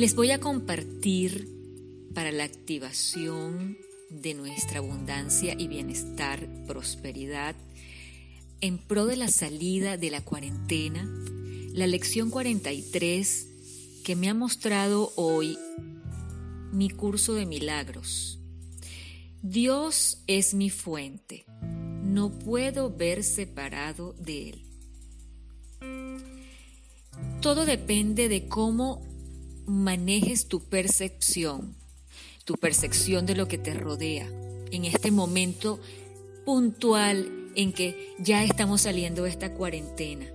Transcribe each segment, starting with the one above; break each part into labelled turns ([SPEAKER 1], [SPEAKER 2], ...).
[SPEAKER 1] Les voy a compartir para la activación de nuestra abundancia y bienestar, prosperidad, en pro de la salida de la cuarentena, la lección 43 que me ha mostrado hoy mi curso de milagros. Dios es mi fuente, no puedo ver separado de Él. Todo depende de cómo manejes tu percepción, tu percepción de lo que te rodea en este momento puntual en que ya estamos saliendo de esta cuarentena.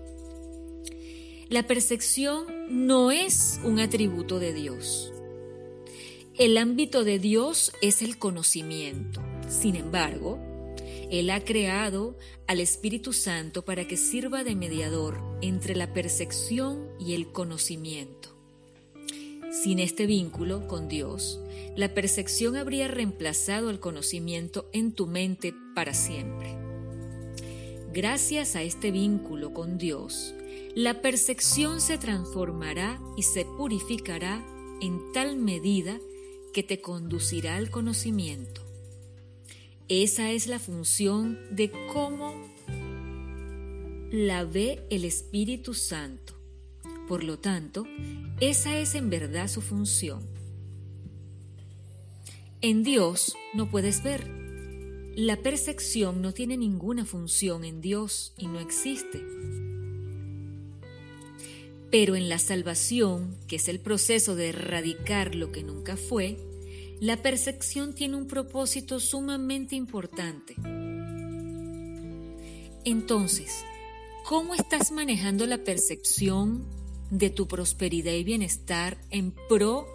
[SPEAKER 1] La percepción no es un atributo de Dios. El ámbito de Dios es el conocimiento. Sin embargo, Él ha creado al Espíritu Santo para que sirva de mediador entre la percepción y el conocimiento. Sin este vínculo con Dios, la percepción habría reemplazado el conocimiento en tu mente para siempre. Gracias a este vínculo con Dios, la percepción se transformará y se purificará en tal medida que te conducirá al conocimiento. Esa es la función de cómo la ve el Espíritu Santo. Por lo tanto, esa es en verdad su función. En Dios no puedes ver. La percepción no tiene ninguna función en Dios y no existe. Pero en la salvación, que es el proceso de erradicar lo que nunca fue, la percepción tiene un propósito sumamente importante. Entonces, ¿cómo estás manejando la percepción de tu prosperidad y bienestar en pro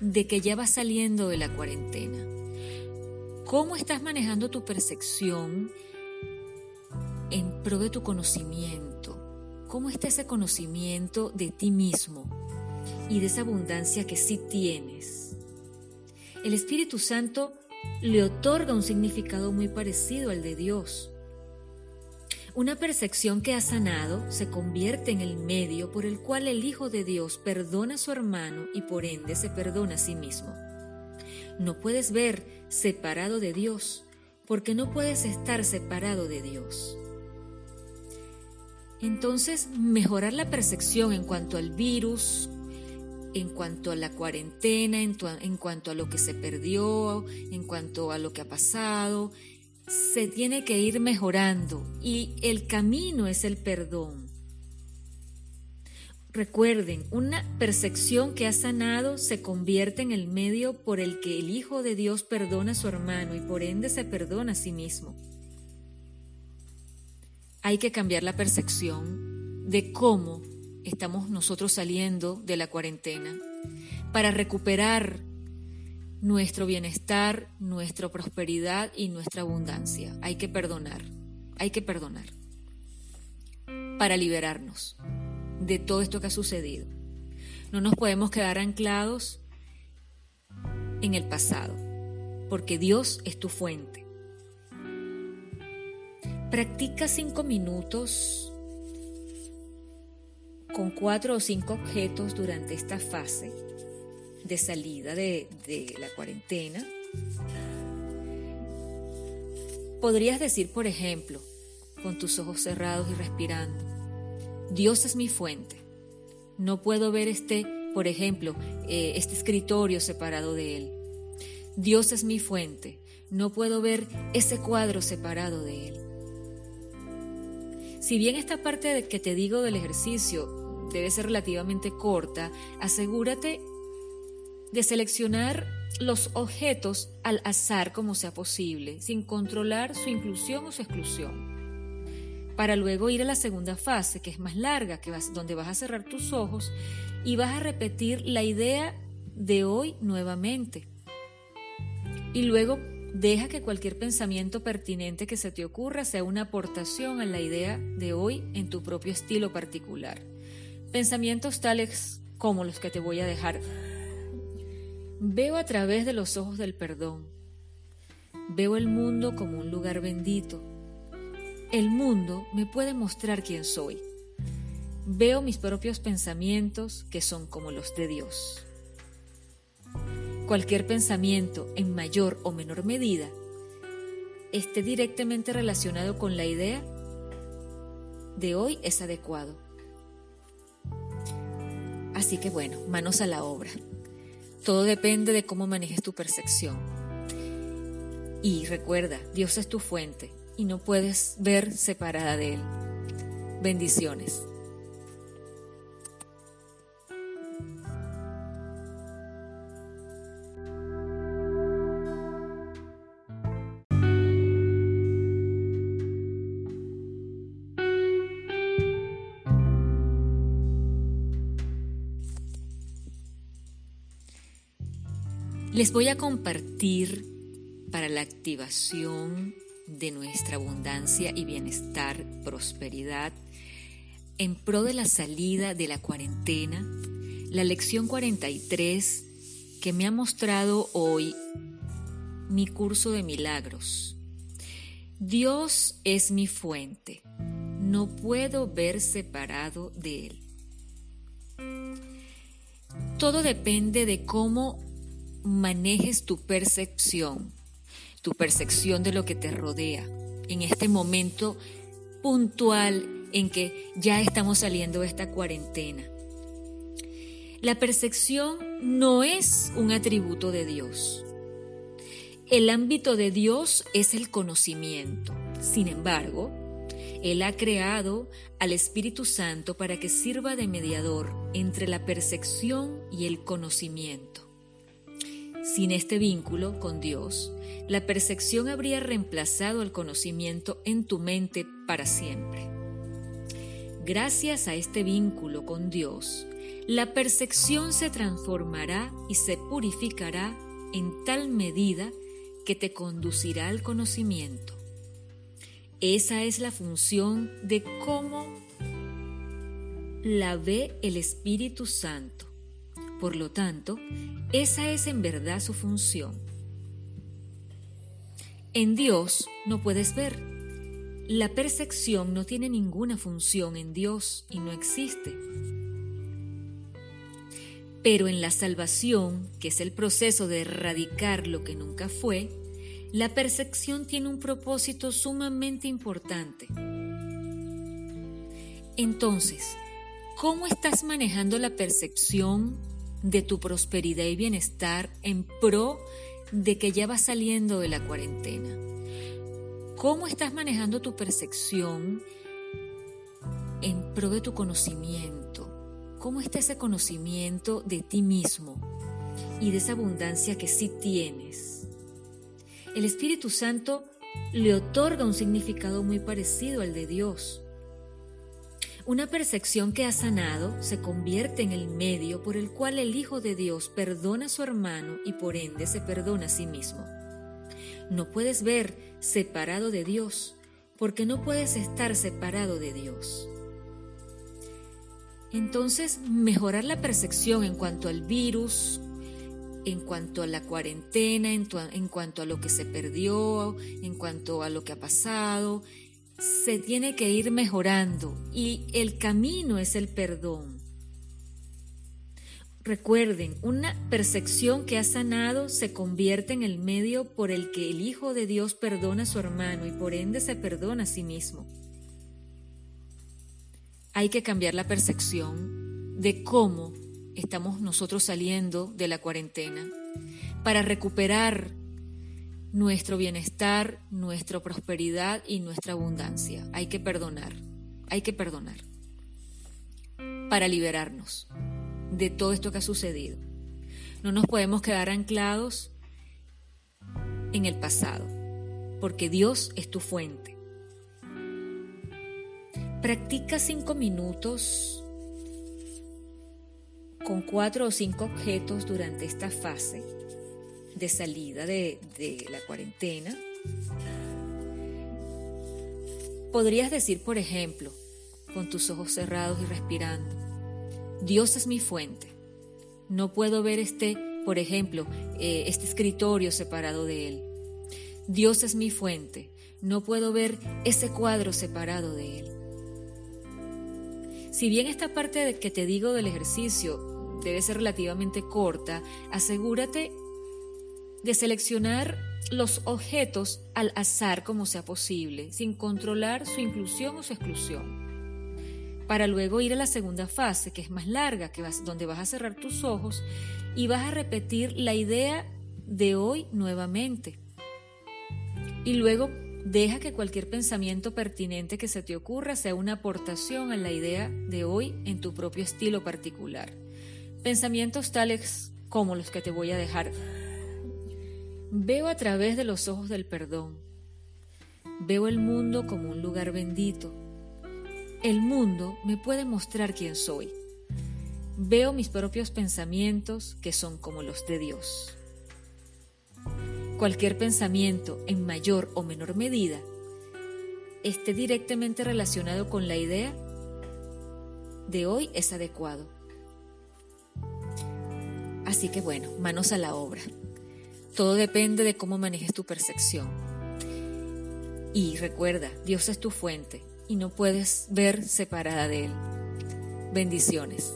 [SPEAKER 1] de que ya vas saliendo de la cuarentena? ¿Cómo estás manejando tu percepción en pro de tu conocimiento? ¿Cómo está ese conocimiento de ti mismo y de esa abundancia que sí tienes? El Espíritu Santo le otorga un significado muy parecido al de Dios. Una percepción que ha sanado se convierte en el medio por el cual el Hijo de Dios perdona a su hermano y por ende se perdona a sí mismo. No puedes ver separado de Dios porque no puedes estar separado de Dios. Entonces, mejorar la percepción en cuanto al virus, en cuanto a la cuarentena, en, en, cuanto a lo que se perdió, en cuanto a lo que ha pasado, se tiene que ir mejorando y el camino es el perdón. Recuerden, una percepción que ha sanado se convierte en el medio por el que el Hijo de Dios perdona a su hermano y por ende se perdona a sí mismo. Hay que cambiar la percepción de cómo estamos nosotros saliendo de la cuarentena para recuperar nuestro bienestar, nuestra prosperidad y nuestra abundancia. Hay que perdonar, hay que perdonar para liberarnos de todo esto que ha sucedido. No nos podemos quedar anclados en el pasado, porque Dios es tu fuente. Practica cinco minutos con cuatro o cinco objetos durante esta fase de salida de, la cuarentena. Podrías decir, por ejemplo, con tus ojos cerrados y respirando, Dios es mi fuente. No puedo ver este, por ejemplo, eh, este escritorio separado de Él. Dios es mi fuente. No puedo ver ese cuadro separado de Él. Si bien esta parte de que te digo del ejercicio debe ser relativamente corta, asegúrate de seleccionar los objetos al azar como sea posible, sin controlar su inclusión o su exclusión, para luego ir a la segunda fase, que es más larga, que vas, donde vas a cerrar tus ojos y vas a repetir la idea de hoy nuevamente. Y luego deja que cualquier pensamiento pertinente que se te ocurra sea una aportación a la idea de hoy en tu propio estilo particular. Pensamientos tales como los que te voy a dejar Veo a través de los ojos del perdón. Veo el mundo como un lugar bendito. El mundo me puede mostrar quién soy. Veo mis propios pensamientos que son como los de Dios. cualquier pensamiento en mayor o menor medida esté directamente relacionado con la idea de hoy es adecuado. Así que bueno, manos a la obra. Todo depende de cómo manejes tu percepción. Y recuerda, Dios es tu fuente y no puedes ver separada de Él. Bendiciones. Les voy a compartir para la activación de nuestra abundancia y bienestar, prosperidad, en pro de la salida de la cuarentena, la lección 43 que me ha mostrado hoy mi curso de milagros. Dios es mi fuente, no puedo ver separado de Él. Todo depende de cómo manejes tu percepción, tu percepción de lo que te rodea en este momento puntual en que ya estamos saliendo de esta cuarentena. La percepción no es un atributo de Dios. El ámbito de Dios es el conocimiento. Sin embargo, Él ha creado al Espíritu Santo para que sirva de mediador entre la percepción y el conocimiento. Sin este vínculo con Dios, la percepción habría reemplazado el conocimiento en tu mente para siempre. Gracias a este vínculo con Dios, la percepción se transformará y se purificará en tal medida que te conducirá al conocimiento. Esa es la función de cómo la ve el Espíritu Santo por lo tanto, esa es en verdad su función. En Dios no puedes ver. La percepción no tiene ninguna función en Dios y no existe. Pero en la salvación, que es el proceso de erradicar lo que nunca fue, la percepción tiene un propósito sumamente importante. Entonces, ¿cómo estás manejando la percepción de tu prosperidad y bienestar en pro de que ya vas saliendo de la cuarentena. ¿Cómo estás manejando tu percepción en pro de tu conocimiento? ¿Cómo está ese conocimiento de ti mismo y de esa abundancia que sí tienes? El Espíritu Santo le otorga un significado muy parecido al de Dios. Una percepción que ha sanado se convierte en el medio por el cual el Hijo de Dios perdona a su hermano y por ende se perdona a sí mismo. No puedes ver separado de Dios porque no puedes estar separado de Dios. Entonces, mejorar la percepción en cuanto al virus, en cuanto a la cuarentena, en, cuanto a lo que se perdió, en cuanto a lo que ha pasado, se tiene que ir mejorando y el camino es el perdón. Recuerden, una percepción que ha sanado se convierte en el medio por el que el Hijo de Dios perdona a su hermano y por ende se perdona a sí mismo. Hay que cambiar la percepción de cómo estamos nosotros saliendo de la cuarentena para recuperar nuestro bienestar, nuestra prosperidad y nuestra abundancia. Hay que perdonar, hay que perdonar para liberarnos de todo esto que ha sucedido. No nos podemos quedar anclados en el pasado, porque Dios es tu fuente. Practica cinco minutos con cuatro o cinco objetos durante esta fase de salida de, la cuarentena, podrías decir, por ejemplo, con tus ojos cerrados y respirando, Dios es mi fuente. No puedo ver este, por ejemplo, eh, este escritorio separado de Él. Dios es mi fuente. No puedo ver ese cuadro separado de Él. Si bien esta parte de que te digo del ejercicio debe ser relativamente corta, asegúrate de seleccionar los objetos al azar como sea posible, sin controlar su inclusión o su exclusión. Para luego ir a la segunda fase, que es más larga, que vas, donde vas a cerrar tus ojos y vas a repetir la idea de hoy nuevamente. Y luego deja que cualquier pensamiento pertinente que se te ocurra sea una aportación a la idea de hoy en tu propio estilo particular. Pensamientos tales como los que te voy a dejar Veo a través de los ojos del perdón. Veo el mundo como un lugar bendito. El mundo me puede mostrar quién soy. Veo mis propios pensamientos que son como los de Dios. Cualquier pensamiento, en mayor o menor medida, esté directamente relacionado con la idea de hoy es adecuado. Así que bueno, manos a la obra. Todo depende de cómo manejes tu percepción. Y recuerda, Dios es tu fuente y no puedes ver separada de Él. Bendiciones.